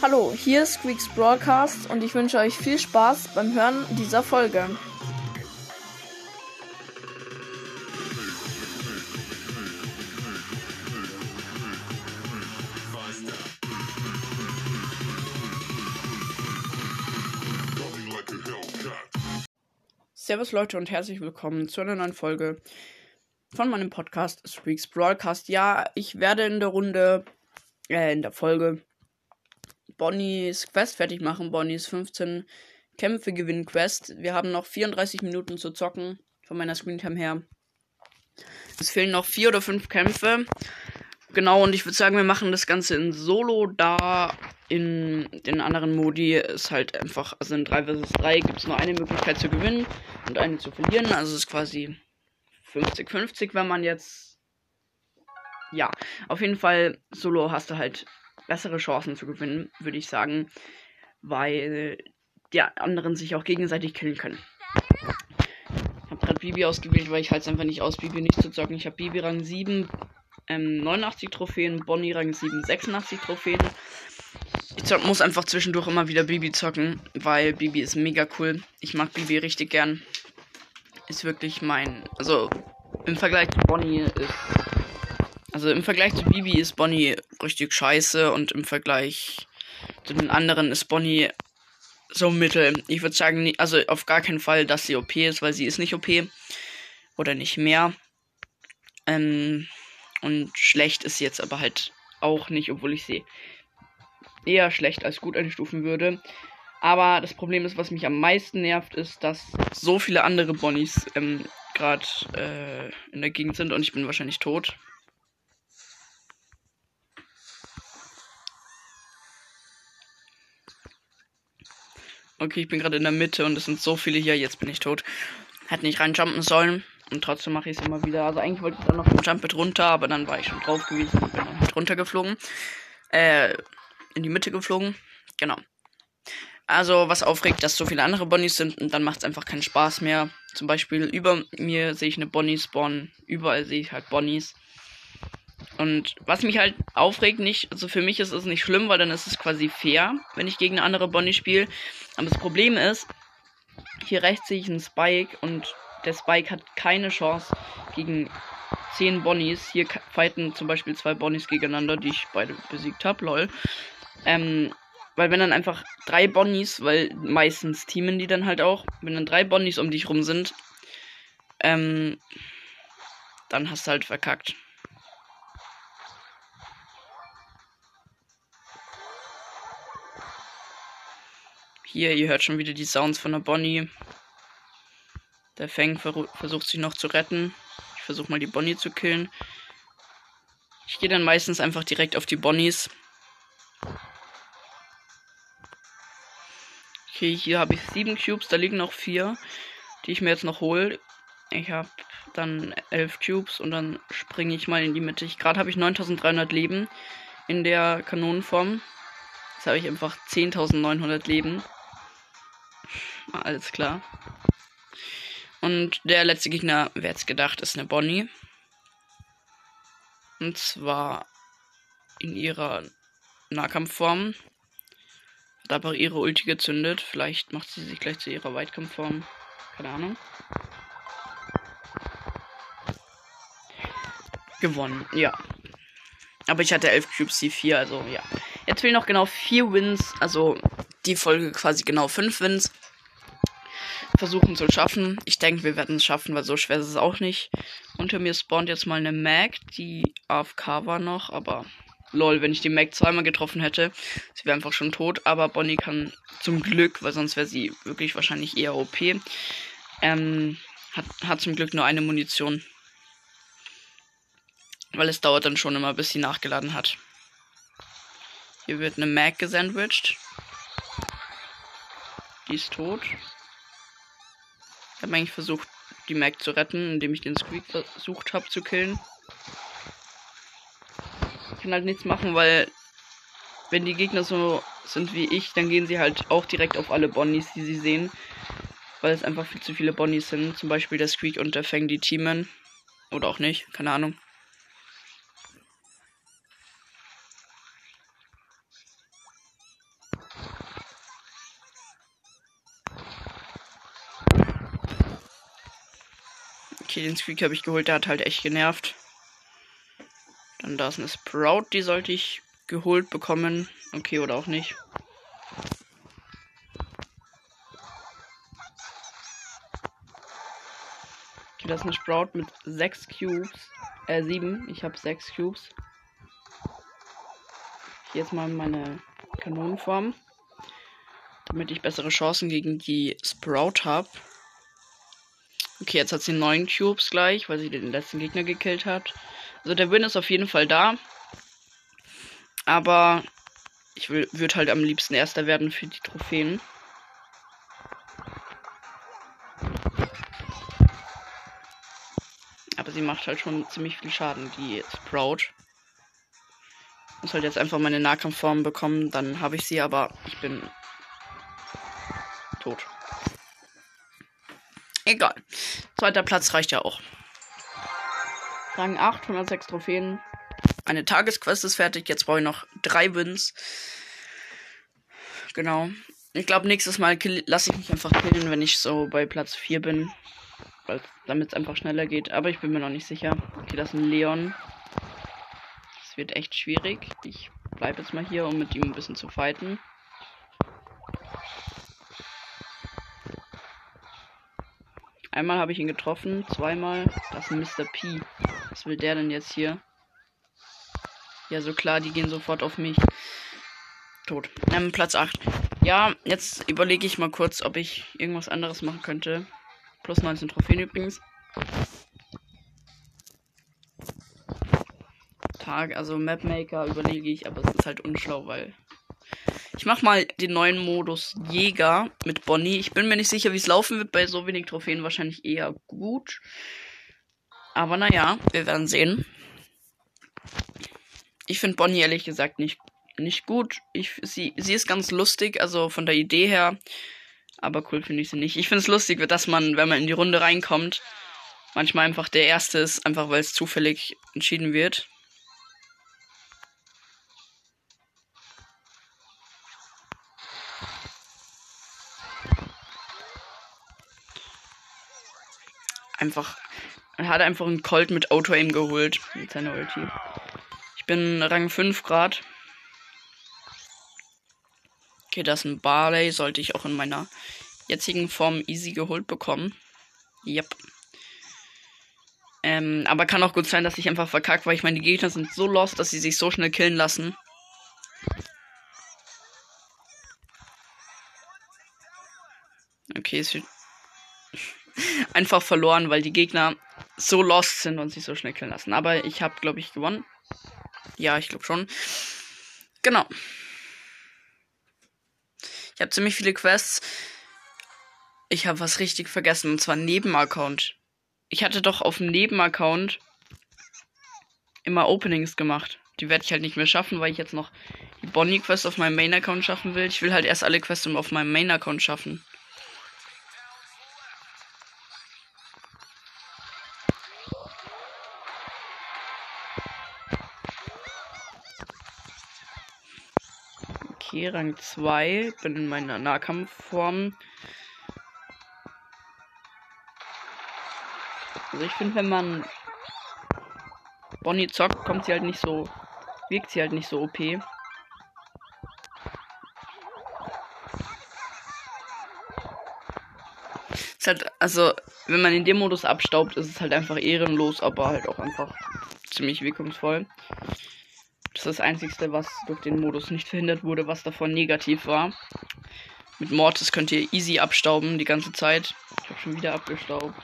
Hallo, hier ist Squeaks Broadcast und ich wünsche euch viel Spaß beim Hören dieser Folge. Servus Leute und herzlich willkommen zu einer neuen Folge von meinem Podcast Squeaks Broadcast. Ja, ich werde in der Runde, äh, in der Folge Bonnies Quest fertig machen. Bonnies 15 Kämpfe gewinnen Quest. Wir haben noch 34 Minuten zu zocken von meiner Screentime her. Es fehlen noch vier oder fünf Kämpfe. Genau, und ich würde sagen, wir machen das Ganze in Solo, da in den anderen Modi ist halt einfach, also in 3 vs 3 gibt es nur eine Möglichkeit zu gewinnen und eine zu verlieren. Also es ist quasi 50-50, wenn man jetzt. Ja, auf jeden Fall, Solo hast du halt bessere Chancen zu gewinnen, würde ich sagen, weil die anderen sich auch gegenseitig killen können. Ich habe gerade Bibi ausgewählt, weil ich halt einfach nicht aus, Bibi nicht zu zocken. Ich habe Bibi Rang 7, ähm, 89 Trophäen, Bonnie Rang 7, 86 Trophäen. Ich zock, muss einfach zwischendurch immer wieder Bibi zocken, weil Bibi ist mega cool. Ich mag Bibi richtig gern. Ist wirklich mein. Also im Vergleich zu Bonnie ist also im Vergleich zu Bibi ist Bonnie richtig scheiße und im Vergleich zu den anderen ist Bonnie so mittel. Ich würde sagen, also auf gar keinen Fall, dass sie OP ist, weil sie ist nicht OP. Oder nicht mehr. Ähm, und schlecht ist sie jetzt aber halt auch nicht, obwohl ich sie eher schlecht als gut einstufen würde. Aber das Problem ist, was mich am meisten nervt, ist, dass so viele andere Bonnies ähm, gerade äh, in der Gegend sind und ich bin wahrscheinlich tot. Okay, ich bin gerade in der Mitte und es sind so viele hier. Jetzt bin ich tot. Hätte nicht reinjumpen sollen. Und trotzdem mache ich es immer wieder. Also eigentlich wollte ich dann noch vom Jump mit runter, aber dann war ich schon drauf gewesen und bin dann mit runtergeflogen. Äh, in die Mitte geflogen. Genau. Also, was aufregt, dass so viele andere Bonnies sind und dann macht es einfach keinen Spaß mehr. Zum Beispiel über mir sehe ich eine Bonnie spawnen. Überall sehe ich halt Bonnies. Und was mich halt aufregt, nicht, also für mich ist es nicht schlimm, weil dann ist es quasi fair, wenn ich gegen eine andere Bonnie spiele. Aber das Problem ist, hier rechts sehe ich einen Spike und der Spike hat keine Chance gegen 10 Bonnies. Hier fighten zum Beispiel zwei Bonnies gegeneinander, die ich beide besiegt habe, lol. Ähm, weil wenn dann einfach drei Bonnies, weil meistens teamen die dann halt auch, wenn dann drei Bonnies um dich rum sind, ähm, dann hast du halt verkackt. Hier, ihr hört schon wieder die Sounds von der Bonnie. Der ver versucht sich noch zu retten. Ich versuche mal die Bonnie zu killen. Ich gehe dann meistens einfach direkt auf die Bonnies. Okay, hier habe ich sieben Cubes, da liegen noch vier, die ich mir jetzt noch hole. Ich habe dann elf Cubes und dann springe ich mal in die Mitte. Gerade habe ich 9300 Leben in der Kanonenform. Jetzt habe ich einfach 10.900 Leben. Alles klar. Und der letzte Gegner, wer jetzt gedacht, ist eine Bonnie. Und zwar in ihrer Nahkampfform. Hat aber ihre Ulti gezündet. Vielleicht macht sie sich gleich zu ihrer Weitkampfform. Keine Ahnung. Gewonnen, ja. Aber ich hatte 11 Cubes, c 4, also ja. Jetzt fehlen noch genau 4 Wins. Also die Folge quasi genau 5 Wins versuchen zu schaffen. Ich denke, wir werden es schaffen, weil so schwer ist es auch nicht. Unter mir spawnt jetzt mal eine Mag, die AFK war noch, aber lol, wenn ich die Mag zweimal getroffen hätte, sie wäre einfach schon tot. Aber Bonnie kann zum Glück, weil sonst wäre sie wirklich wahrscheinlich eher OP, ähm, hat, hat zum Glück nur eine Munition. Weil es dauert dann schon immer, bis sie nachgeladen hat. Hier wird eine Mag gesandwiched. Die ist tot. Ich habe eigentlich versucht, die Mac zu retten, indem ich den Squeak versucht habe zu killen. Ich kann halt nichts machen, weil wenn die Gegner so sind wie ich, dann gehen sie halt auch direkt auf alle Bonnies, die sie sehen. Weil es einfach viel zu viele Bonnies sind. Zum Beispiel der Squeak und der Fang, die teamen. Oder auch nicht, keine Ahnung. Okay, den Squeak habe ich geholt, der hat halt echt genervt. Dann da ist eine Sprout, die sollte ich geholt bekommen. Okay, oder auch nicht. Okay, das ist eine Sprout mit 6 Cubes. Äh, 7. Ich habe 6 Cubes. Hier jetzt mal meine Kanonenform. Damit ich bessere Chancen gegen die Sprout habe. Okay, jetzt hat sie 9 Cubes gleich, weil sie den letzten Gegner gekillt hat. Also der Win ist auf jeden Fall da. Aber ich würde halt am liebsten Erster werden für die Trophäen. Aber sie macht halt schon ziemlich viel Schaden, die Sprout. Muss halt jetzt einfach meine Nahkampfform bekommen, dann habe ich sie, aber ich bin tot. Egal. Zweiter Platz reicht ja auch. Rang 8, 106 Trophäen. Eine Tagesquest ist fertig. Jetzt brauche ich noch drei Wins. Genau. Ich glaube, nächstes Mal lasse ich mich einfach killen, wenn ich so bei Platz 4 bin. Damit es einfach schneller geht. Aber ich bin mir noch nicht sicher. Okay, das ist ein Leon. Das wird echt schwierig. Ich bleibe jetzt mal hier, um mit ihm ein bisschen zu fighten. Einmal habe ich ihn getroffen, zweimal. Das ist Mr. P. Was will der denn jetzt hier? Ja, so klar, die gehen sofort auf mich. Tot. Ähm, Platz 8. Ja, jetzt überlege ich mal kurz, ob ich irgendwas anderes machen könnte. Plus 19 Trophäen übrigens. Tag, also Mapmaker überlege ich, aber es ist halt unschlau, weil ich mach mal den neuen Modus Jäger mit Bonnie. Ich bin mir nicht sicher, wie es laufen wird. Bei so wenig Trophäen wahrscheinlich eher gut. Aber naja, wir werden sehen. Ich finde Bonnie ehrlich gesagt nicht, nicht gut. Ich, sie, sie ist ganz lustig, also von der Idee her. Aber cool finde ich sie nicht. Ich finde es lustig, dass man, wenn man in die Runde reinkommt, manchmal einfach der Erste ist, einfach weil es zufällig entschieden wird. Einfach. Er hat einfach einen Colt mit Auto-Aim geholt. Mit seiner Ulti. Ich bin Rang 5 Grad. Okay, das ist ein Barley. Sollte ich auch in meiner jetzigen Form easy geholt bekommen. Yep. Ähm, aber kann auch gut sein, dass ich einfach verkacke, weil ich meine, die Gegner sind so lost, dass sie sich so schnell killen lassen. Okay, es wird einfach verloren, weil die Gegner so lost sind und sich so schnell killen lassen. Aber ich habe, glaube ich, gewonnen. Ja, ich glaube schon. Genau. Ich habe ziemlich viele Quests. Ich habe was richtig vergessen, und zwar Nebenaccount. Ich hatte doch auf dem Nebenaccount immer Openings gemacht. Die werde ich halt nicht mehr schaffen, weil ich jetzt noch die Bonnie-Quest auf meinem Main-Account schaffen will. Ich will halt erst alle Quests auf meinem Main-Account schaffen. Okay, Rang 2. Bin in meiner Nahkampfform. Also ich finde, wenn man Bonnie zockt, kommt sie halt nicht so. Wirkt sie halt nicht so OP. Ist halt, also, wenn man in dem Modus abstaubt, ist es halt einfach ehrenlos, aber halt auch einfach ziemlich wirkungsvoll. Das ist das Einzige, was durch den Modus nicht verhindert wurde, was davon negativ war. Mit Mortis könnt ihr easy abstauben die ganze Zeit. Ich habe schon wieder abgestaubt.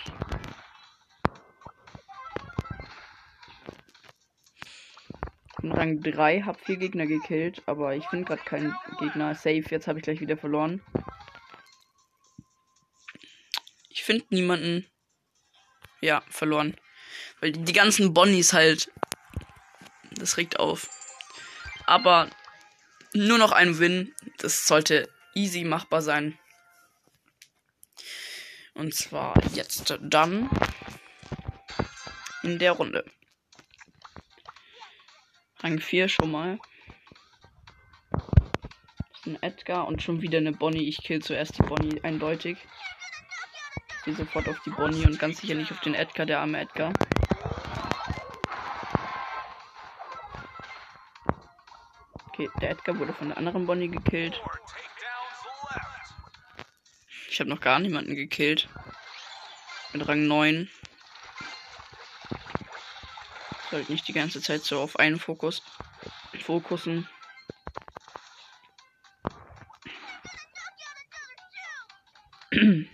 In Rang 3 habe vier Gegner gekillt, aber ich finde gerade keinen Gegner. Safe, jetzt habe ich gleich wieder verloren. Ich finde niemanden. Ja, verloren. Weil die ganzen Bonnies halt. Das regt auf. Aber nur noch ein Win. Das sollte easy machbar sein. Und zwar jetzt dann in der Runde. Rang 4 schon mal. Das ist ein Edgar und schon wieder eine Bonnie. Ich kill zuerst die Bonnie eindeutig. gehe sofort auf die Bonnie und ganz sicher nicht auf den Edgar, der arme Edgar. Okay, der Edgar wurde von der anderen Bonnie gekillt. Ich habe noch gar niemanden gekillt. Mit Rang 9. Sollte nicht die ganze Zeit so auf einen Fokus fokussen.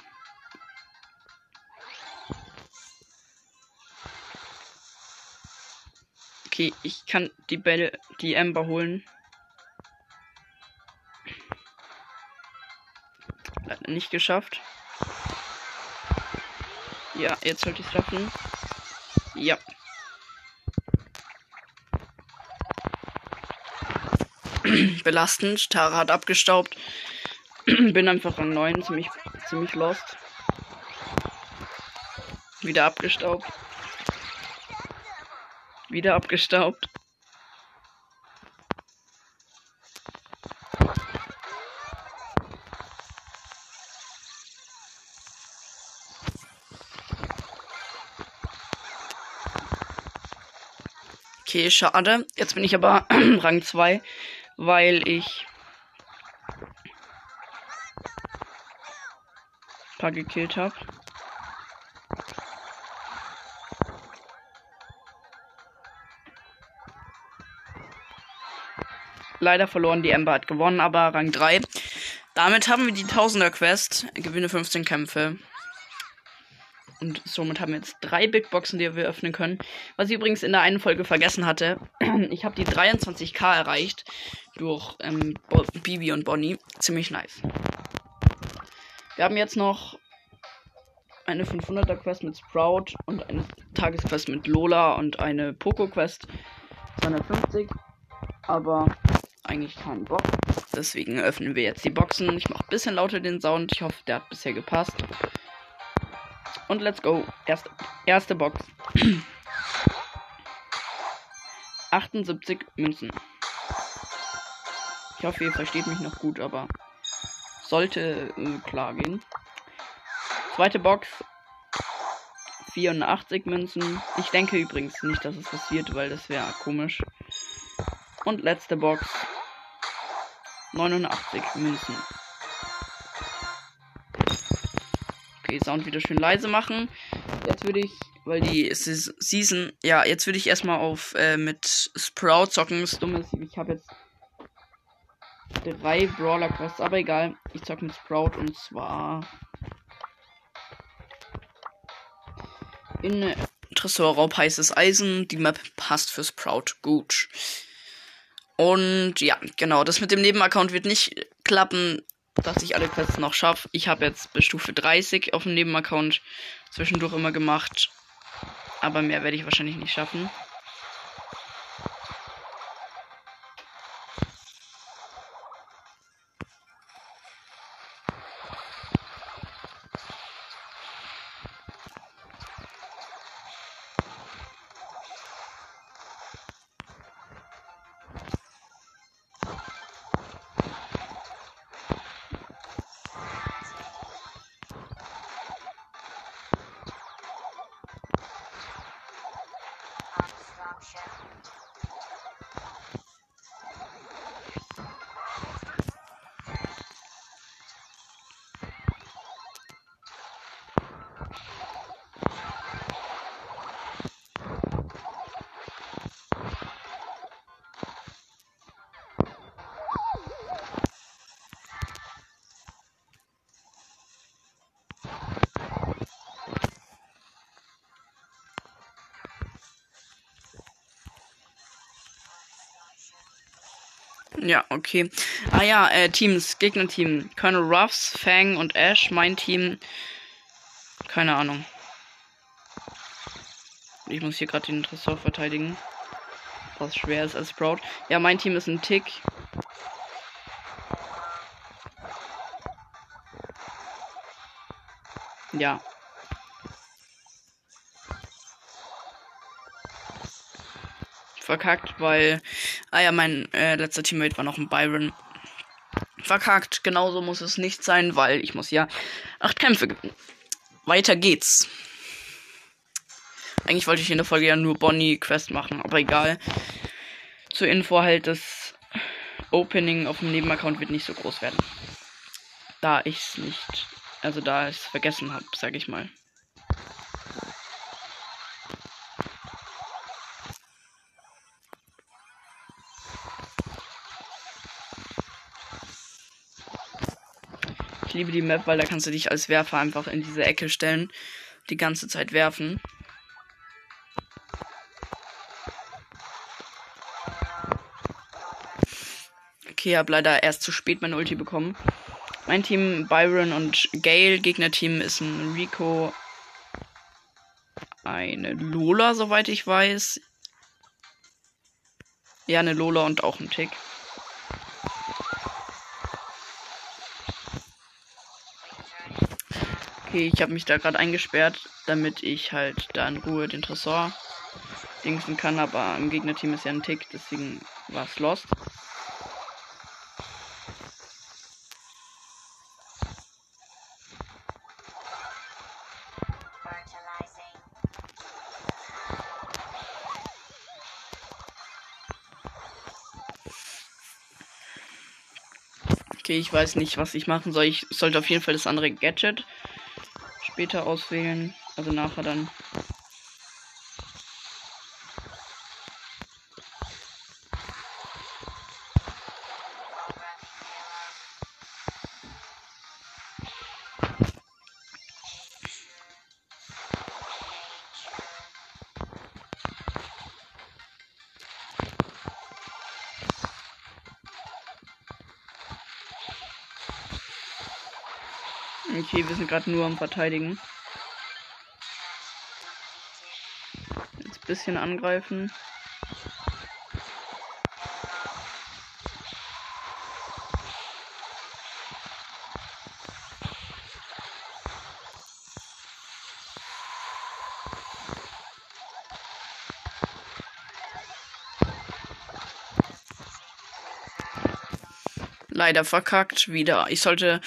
Okay, ich kann die Bälle, die Ember holen. Nicht geschafft. Ja, jetzt sollte ich es schaffen. Ja. Belastend. Tara hat abgestaubt. Bin einfach an 9 ziemlich, ziemlich lost. Wieder abgestaubt. Wieder abgestaubt. Okay, schade. Jetzt bin ich aber Rang 2, weil ich ein paar gekillt habe. Leider verloren, die Ember hat gewonnen, aber Rang 3. Damit haben wir die Tausender Quest. Gewinne 15 Kämpfe. Und somit haben wir jetzt drei Big Boxen, die wir öffnen können. Was ich übrigens in der einen Folge vergessen hatte. Ich habe die 23k erreicht durch ähm, Bibi und Bonnie. Ziemlich nice. Wir haben jetzt noch eine 500er Quest mit Sprout und eine Tagesquest mit Lola und eine Poco Quest 250. Aber eigentlich keinen Bock. Deswegen öffnen wir jetzt die Boxen. Ich mache ein bisschen lauter den Sound. Ich hoffe, der hat bisher gepasst. Und let's go. Erste, erste Box. 78 Münzen. Ich hoffe, ihr versteht mich noch gut, aber sollte äh, klar gehen. Zweite Box. 84 Münzen. Ich denke übrigens nicht, dass es passiert, weil das wäre komisch. Und letzte Box. 89 Münzen. Okay, Sound wieder schön leise machen. Jetzt würde ich, weil die Season, ja, jetzt würde ich erstmal auf äh, mit Sprout zocken. Das Dumme ist, ich habe jetzt drei Brawler Quests, aber egal. Ich zocke mit Sprout und zwar in Tresorraub heißes Eisen. Die Map passt für Sprout gut. Und ja, genau, das mit dem Nebenaccount wird nicht klappen dass ich alle Quests noch schaffe. Ich habe jetzt bis Stufe 30 auf dem Nebenaccount zwischendurch immer gemacht. Aber mehr werde ich wahrscheinlich nicht schaffen. Ja, okay. Ah ja, äh, Teams, Gegnerteam. Colonel Ruffs, Fang und Ash. Mein Team. Keine Ahnung. Ich muss hier gerade den Tresor verteidigen. Was schwer ist als Sprout. Ja, mein Team ist ein Tick. Ja, verkackt, weil, ah ja, mein äh, letzter Teammate war noch ein Byron. Verkackt, genauso muss es nicht sein, weil ich muss ja acht Kämpfe gewinnen. weiter geht's. Eigentlich wollte ich in der Folge ja nur Bonnie Quest machen, aber egal. Zur Info halt, das Opening auf dem Nebenaccount wird nicht so groß werden. Da ich's nicht, also da ich's vergessen habe, sag ich mal. Liebe die Map, weil da kannst du dich als Werfer einfach in diese Ecke stellen, die ganze Zeit werfen. Okay, hab leider erst zu spät meine Ulti bekommen. Mein Team Byron und Gale, Gegnerteam ist ein Rico, eine Lola, soweit ich weiß. Ja, eine Lola und auch ein Tick. Okay, ich habe mich da gerade eingesperrt, damit ich halt da in Ruhe den Tresor dingsen kann, aber im Gegnerteam ist ja ein Tick, deswegen war es lost. Okay, ich weiß nicht, was ich machen soll. Ich sollte auf jeden Fall das andere Gadget später auswählen. Also nachher dann. Sind gerade nur am Verteidigen. Jetzt ein bisschen angreifen. Leider verkackt wieder. Ich sollte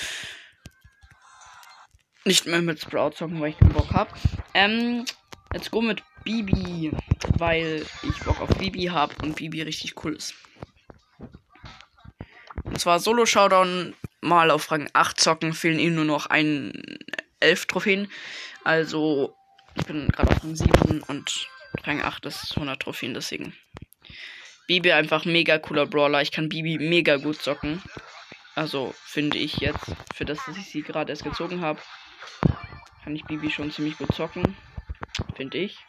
nicht mehr mit Sprout zocken, weil ich keinen Bock habe. Ähm, let's go mit Bibi, weil ich Bock auf Bibi habe und Bibi richtig cool ist. Und zwar Solo Showdown mal auf Rang 8 zocken, fehlen ihm nur noch ein 11 Trophäen. Also, ich bin gerade auf Rang 7 und Rang 8 ist 100 Trophäen, deswegen. Bibi einfach mega cooler Brawler. Ich kann Bibi mega gut zocken. Also, finde ich jetzt, für das, dass ich sie gerade erst gezogen habe kann ich Bibi schon ziemlich gut zocken. Finde ich.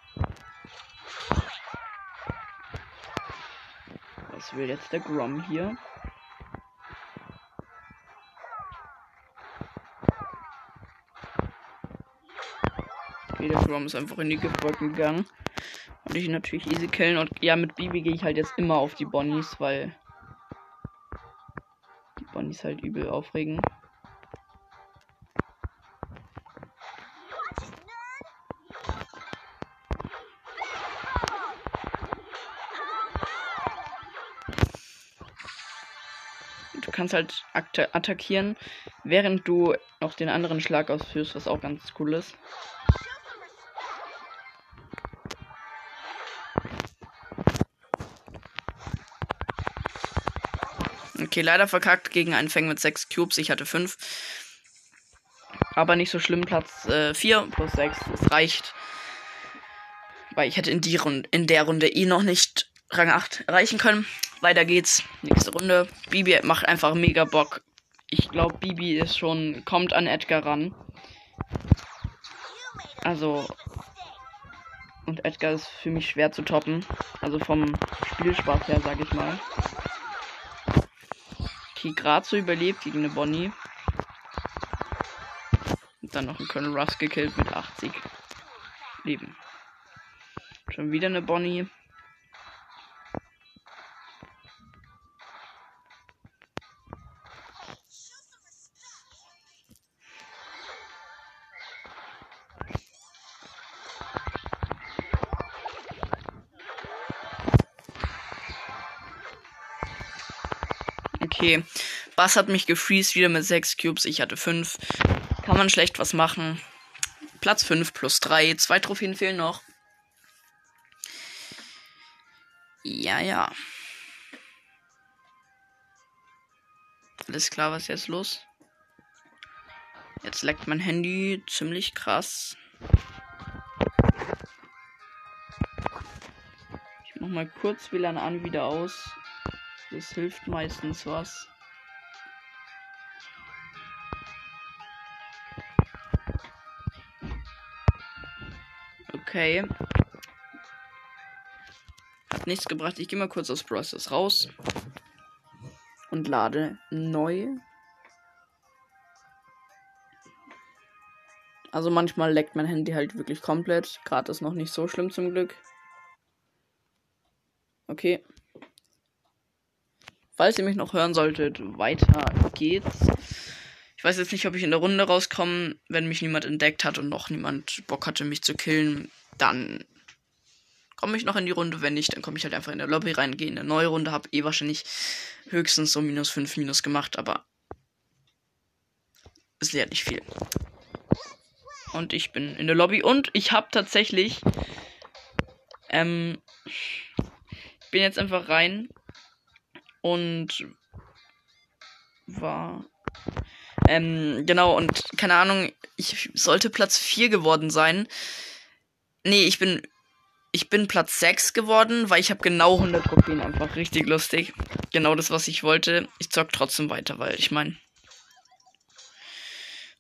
Was will jetzt der Grom hier? Okay, der Grom ist einfach in die Giftwolken gegangen. Und ich natürlich easy killen. Und ja, mit Bibi gehe ich halt jetzt immer auf die Bonnies, weil die Bonnies halt übel aufregen. Kannst halt attackieren, während du noch den anderen Schlag ausführst, was auch ganz cool ist. Okay, leider verkackt gegen einen Fang mit 6 Cubes. Ich hatte 5. Aber nicht so schlimm. Platz äh, 4 plus 6. Es reicht. Weil ich hätte in, die Runde, in der Runde eh noch nicht Rang 8 erreichen können. Weiter geht's. Nächste Runde. Bibi macht einfach mega Bock. Ich glaube, Bibi ist schon, kommt an Edgar ran. Also. Und Edgar ist für mich schwer zu toppen. Also vom Spielspaß her, sag ich mal. Okay, gerade so überlebt gegen eine Bonnie. Und dann noch ein Colonel Russ gekillt mit 80 Leben. Schon wieder eine Bonnie. Okay. Bass hat mich gefreezed wieder mit 6 Cubes. Ich hatte 5. Kann man schlecht was machen. Platz 5 plus 3. Zwei Trophäen fehlen noch. Ja, ja. Alles klar, was ist jetzt los? Jetzt leckt mein Handy ziemlich krass. Ich mach mal kurz WLAN an, wieder aus. Das hilft meistens was. Okay. Hat nichts gebracht. Ich gehe mal kurz aus Process raus. Und lade neu. Also manchmal leckt mein Handy halt wirklich komplett. Gerade ist noch nicht so schlimm zum Glück. Okay. Falls ihr mich noch hören solltet, weiter geht's. Ich weiß jetzt nicht, ob ich in der Runde rauskomme, wenn mich niemand entdeckt hat und noch niemand Bock hatte, mich zu killen. Dann komme ich noch in die Runde. Wenn nicht, dann komme ich halt einfach in der Lobby rein, gehe in eine neue Runde, habe eh wahrscheinlich höchstens so minus 5 minus gemacht, aber es lehrt nicht viel. Und ich bin in der Lobby und ich habe tatsächlich ähm, bin jetzt einfach rein und war ähm, genau und keine Ahnung, ich sollte Platz 4 geworden sein. Nee, ich bin ich bin Platz 6 geworden, weil ich habe genau 100 Trophäen einfach richtig lustig. Genau das, was ich wollte. Ich zock trotzdem weiter, weil ich meine,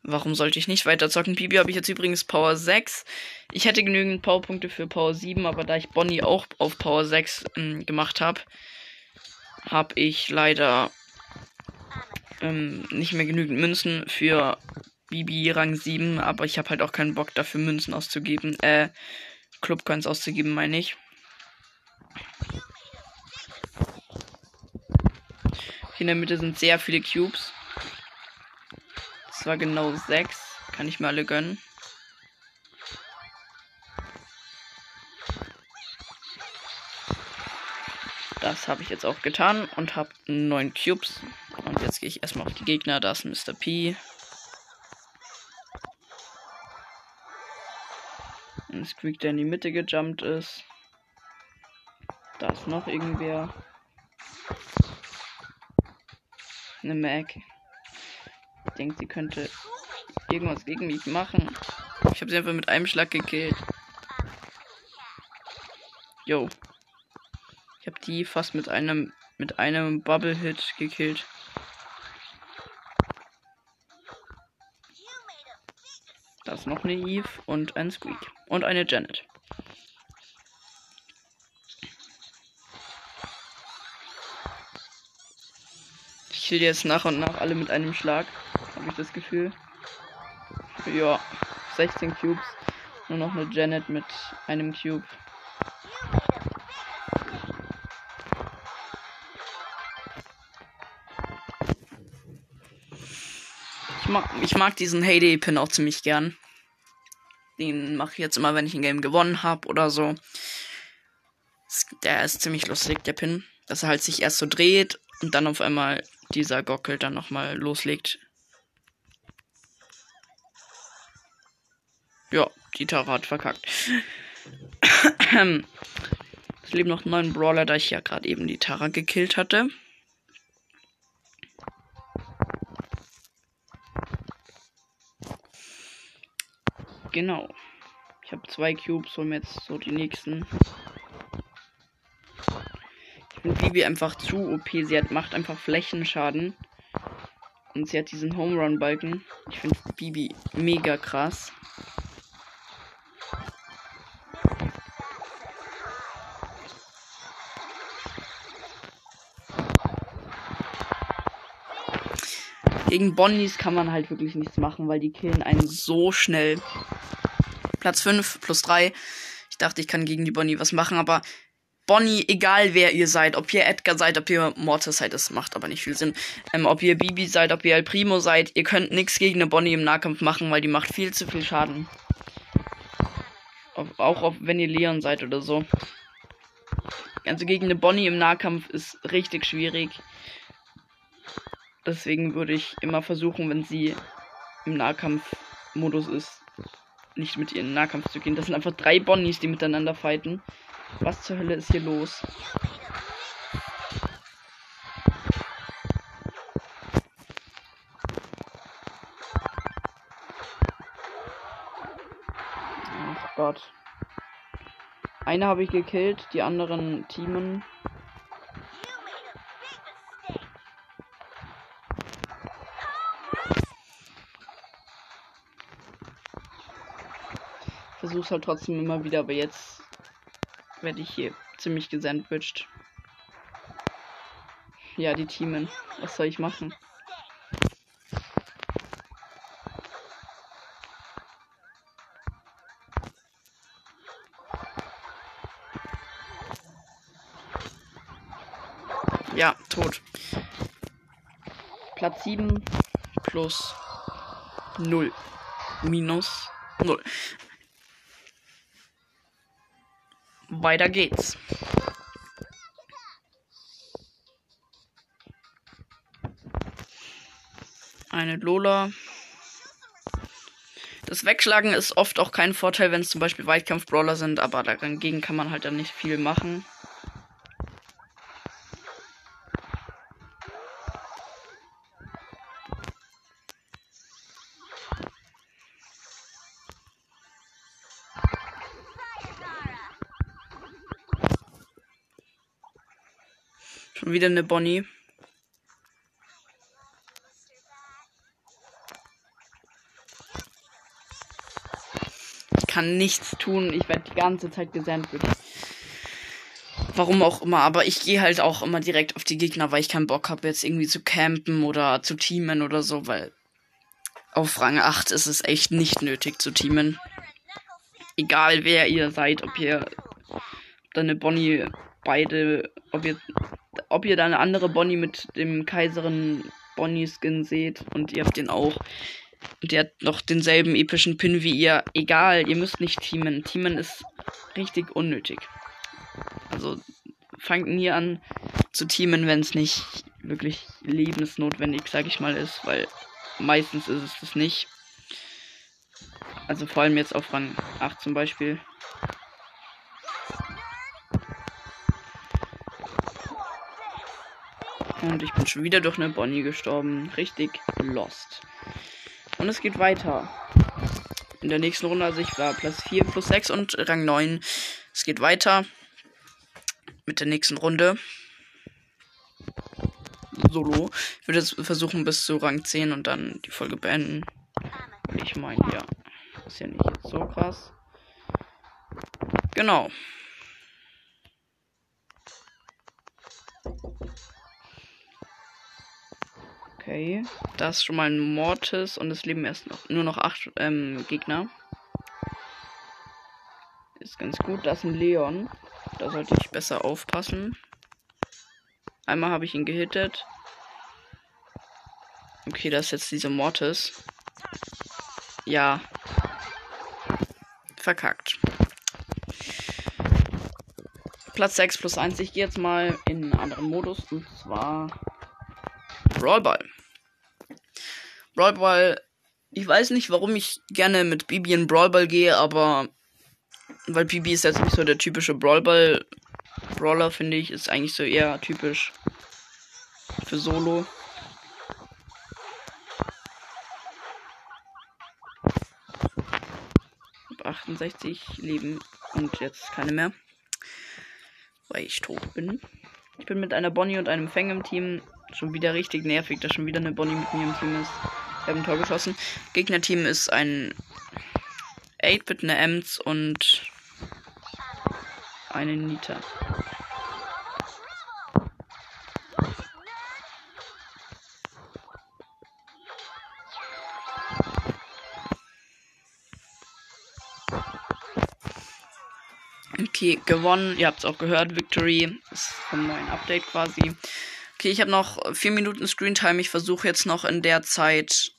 warum sollte ich nicht weiter zocken? Bibi habe ich jetzt übrigens Power 6. Ich hätte genügend Powerpunkte für Power 7, aber da ich Bonnie auch auf Power 6 ähm, gemacht habe, habe ich leider ähm, nicht mehr genügend Münzen für Bibi Rang 7, aber ich habe halt auch keinen Bock dafür Münzen auszugeben. Äh, Clubcoins auszugeben, meine ich. In der Mitte sind sehr viele Cubes. Das war genau sechs. Kann ich mir alle gönnen. Das habe ich jetzt auch getan und habe neun Cubes. Und jetzt gehe ich erstmal auf die Gegner. Da ist Mr. P. Ein Squeak, der in die Mitte gejumpt ist. Da ist noch irgendwer. Eine Mac. Ich denke, sie könnte irgendwas gegen mich machen. Ich habe sie einfach mit einem Schlag gekillt. Yo. Ich habe die fast mit einem mit einem Bubble Hit gekillt. Da ist noch eine Eve und ein Squeak. Und eine Janet. Ich kill jetzt nach und nach alle mit einem Schlag. Habe ich das Gefühl. Ja, 16 Cubes. Nur noch eine Janet mit einem Cube. Ich mag diesen Heyday-Pin auch ziemlich gern. Den mache ich jetzt immer, wenn ich ein Game gewonnen habe oder so. Der ist ziemlich lustig, der Pin. Dass er halt sich erst so dreht und dann auf einmal dieser Gockel dann nochmal loslegt. Ja, die Tara hat verkackt. es leben noch neun Brawler, da ich ja gerade eben die Tara gekillt hatte. Genau. Ich habe zwei Cubes, hol jetzt so die nächsten. Ich finde Bibi einfach zu OP. Sie hat, macht einfach Flächenschaden. Und sie hat diesen Home Run Balken. Ich finde Bibi mega krass. Gegen Bonnies kann man halt wirklich nichts machen, weil die killen einen so schnell. Platz 5 plus 3. Ich dachte, ich kann gegen die Bonnie was machen, aber Bonnie, egal wer ihr seid, ob ihr Edgar seid, ob ihr Mortis seid, das macht aber nicht viel Sinn. Ähm, ob ihr Bibi seid, ob ihr El Primo seid, ihr könnt nichts gegen eine Bonnie im Nahkampf machen, weil die macht viel zu viel Schaden. Ob, auch ob, wenn ihr Leon seid oder so. Also gegen eine Bonnie im Nahkampf ist richtig schwierig. Deswegen würde ich immer versuchen, wenn sie im Nahkampfmodus ist, nicht mit ihr in den Nahkampf zu gehen. Das sind einfach drei Bonnies, die miteinander fighten. Was zur Hölle ist hier los? Ach Gott. Eine habe ich gekillt, die anderen teamen. Versuch's halt trotzdem immer wieder, aber jetzt werde ich hier ziemlich gesandwiched. Ja, die teamen. Was soll ich machen? Ja, tot. Platz 7 plus 0. Minus 0. Weiter geht's. Eine Lola. Das Wegschlagen ist oft auch kein Vorteil, wenn es zum Beispiel Weitkampf-Brawler sind, aber dagegen kann man halt dann nicht viel machen. Wieder eine Bonnie. Ich kann nichts tun. Ich werde die ganze Zeit gesandt. Warum auch immer, aber ich gehe halt auch immer direkt auf die Gegner, weil ich keinen Bock habe, jetzt irgendwie zu campen oder zu teamen oder so, weil auf Rang 8 ist es echt nicht nötig zu teamen. Egal wer ihr seid, ob ihr deine Bonnie beide, ob ihr ob ihr da eine andere Bonnie mit dem Kaiserin Bonnie Skin seht und ihr habt den auch. Der hat noch denselben epischen Pin wie ihr. Egal, ihr müsst nicht teamen. Teamen ist richtig unnötig. Also fangt nie an zu teamen, wenn es nicht wirklich lebensnotwendig, sag ich mal, ist, weil meistens ist es das nicht. Also vor allem jetzt auf Rang 8 zum Beispiel. Und ich bin schon wieder durch eine Bonnie gestorben. Richtig lost. Und es geht weiter. In der nächsten Runde, also ich war Platz 4 plus 6 und Rang 9. Es geht weiter mit der nächsten Runde. Solo. Ich würde jetzt versuchen bis zu Rang 10 und dann die Folge beenden. Ich meine, ja. Ist ja nicht so krass. Genau. Okay. Da ist schon mal ein Mortis und es leben erst noch nur noch acht ähm, Gegner. Ist ganz gut. Da ist ein Leon. Da sollte ich besser aufpassen. Einmal habe ich ihn gehittet. Okay, da ist jetzt dieser Mortis. Ja. Verkackt. Platz 6 plus 1. Ich gehe jetzt mal in einen anderen Modus. Und zwar Brawlball. Brawlball. Ich weiß nicht, warum ich gerne mit Bibi in Brawlball gehe, aber weil Bibi ist jetzt nicht so der typische Brawlball Brawler, finde ich, ist eigentlich so eher typisch für Solo. Hab 68 Leben und jetzt keine mehr. Weil ich tot bin. Ich bin mit einer Bonnie und einem Fang im Team. Schon wieder richtig nervig, dass schon wieder eine Bonnie mit mir im Team ist. Wir haben ein Tor geschossen. Gegnerteam ist ein 8-Bit, eine Ems und eine Nita. Okay, gewonnen. Ihr habt es auch gehört. Victory ist vom neuen Update quasi. Okay, ich habe noch vier Minuten Screentime. Ich versuche jetzt noch in der Zeit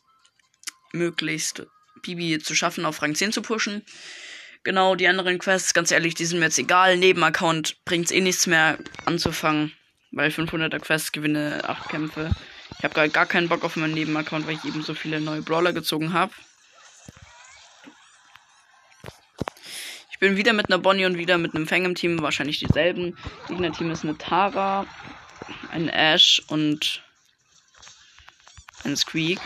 möglichst Bibi zu schaffen, auf Rang 10 zu pushen. Genau, die anderen Quests, ganz ehrlich, die sind mir jetzt egal. Nebenaccount bringt es eh nichts mehr anzufangen, weil 500er Quests gewinne 8 Kämpfe. Ich habe gar, gar keinen Bock auf meinen Nebenaccount, weil ich eben so viele neue Brawler gezogen habe. Ich bin wieder mit einer Bonnie und wieder mit einem Fang im Team, wahrscheinlich dieselben. Gegner-Team ist eine Tara, ein Ash und ein Squeak.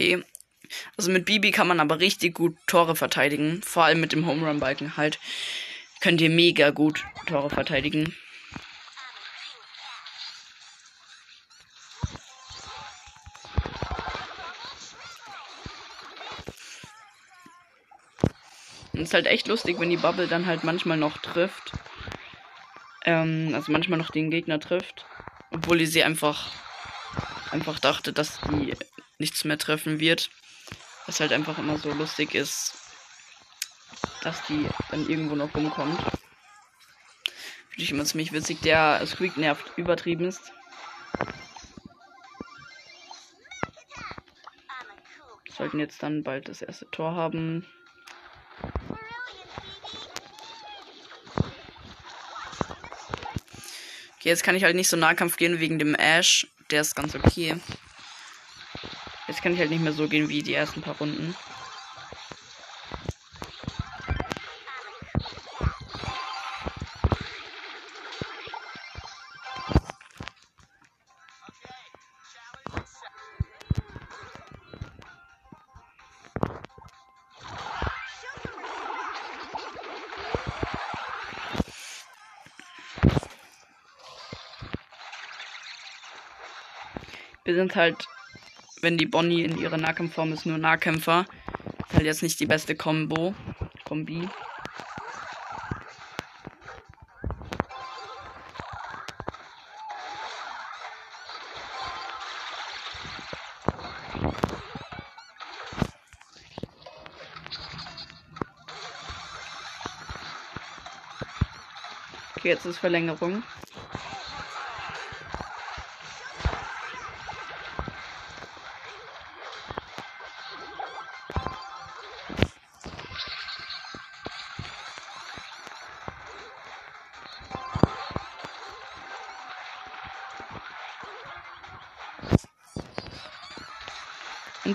Okay. Also mit Bibi kann man aber richtig gut Tore verteidigen. Vor allem mit dem Home Run Balken halt. Könnt ihr mega gut Tore verteidigen. Und es ist halt echt lustig, wenn die Bubble dann halt manchmal noch trifft. Ähm, also manchmal noch den Gegner trifft. Obwohl die sie einfach einfach dachte, dass die nichts mehr treffen wird. Was halt einfach immer so lustig ist, dass die dann irgendwo noch rumkommt. Finde ich immer ziemlich witzig. Der Squeak nervt übertrieben ist. Sollten jetzt dann bald das erste Tor haben. Okay, jetzt kann ich halt nicht so Nahkampf gehen wegen dem Ash. Der ist ganz okay. Jetzt kann ich halt nicht mehr so gehen wie die ersten paar Runden. Wir sind halt wenn die Bonnie in ihrer Nahkampfform ist, nur Nahkämpfer. Ist halt jetzt nicht die beste Combo. Kombi. Okay, jetzt ist Verlängerung.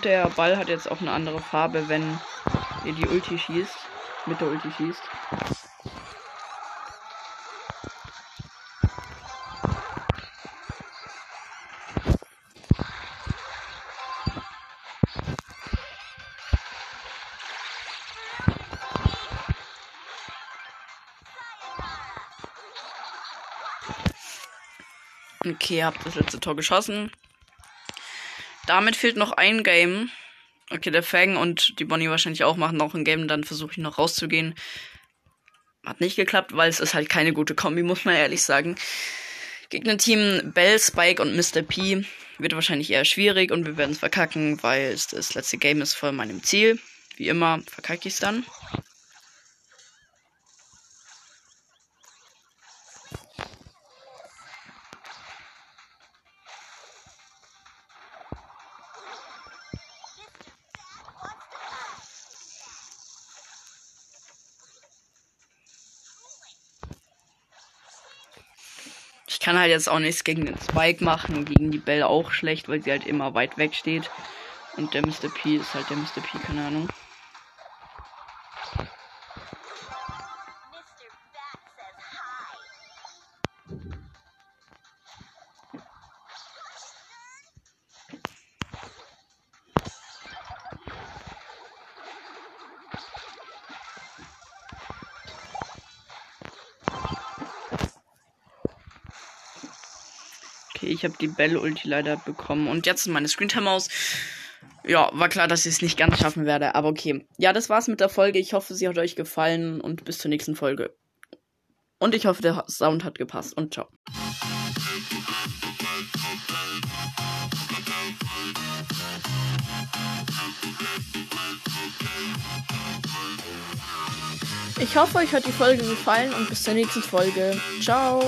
Der Ball hat jetzt auch eine andere Farbe, wenn ihr die Ulti schießt. Mit der Ulti schießt. Okay, habt das letzte Tor geschossen. Damit fehlt noch ein Game. Okay, der Fang und die Bonnie wahrscheinlich auch machen noch ein Game. Dann versuche ich noch rauszugehen. Hat nicht geklappt, weil es ist halt keine gute Kombi, muss man ehrlich sagen. Gegnerteam Bell, Spike und Mr. P wird wahrscheinlich eher schwierig und wir werden es verkacken, weil es das letzte Game ist vor meinem Ziel. Wie immer verkacke ich es dann. Jetzt auch nichts gegen den Spike machen, gegen die Belle auch schlecht, weil sie halt immer weit weg steht. Und der Mr. P ist halt der Mr. P, keine Ahnung. Ich habe die Bell-Ulti leider bekommen. Und jetzt ist meine Screentime aus. Ja, war klar, dass ich es nicht ganz schaffen werde, aber okay. Ja, das war's mit der Folge. Ich hoffe, sie hat euch gefallen und bis zur nächsten Folge. Und ich hoffe, der Sound hat gepasst und ciao. Ich hoffe, euch hat die Folge gefallen und bis zur nächsten Folge. Ciao.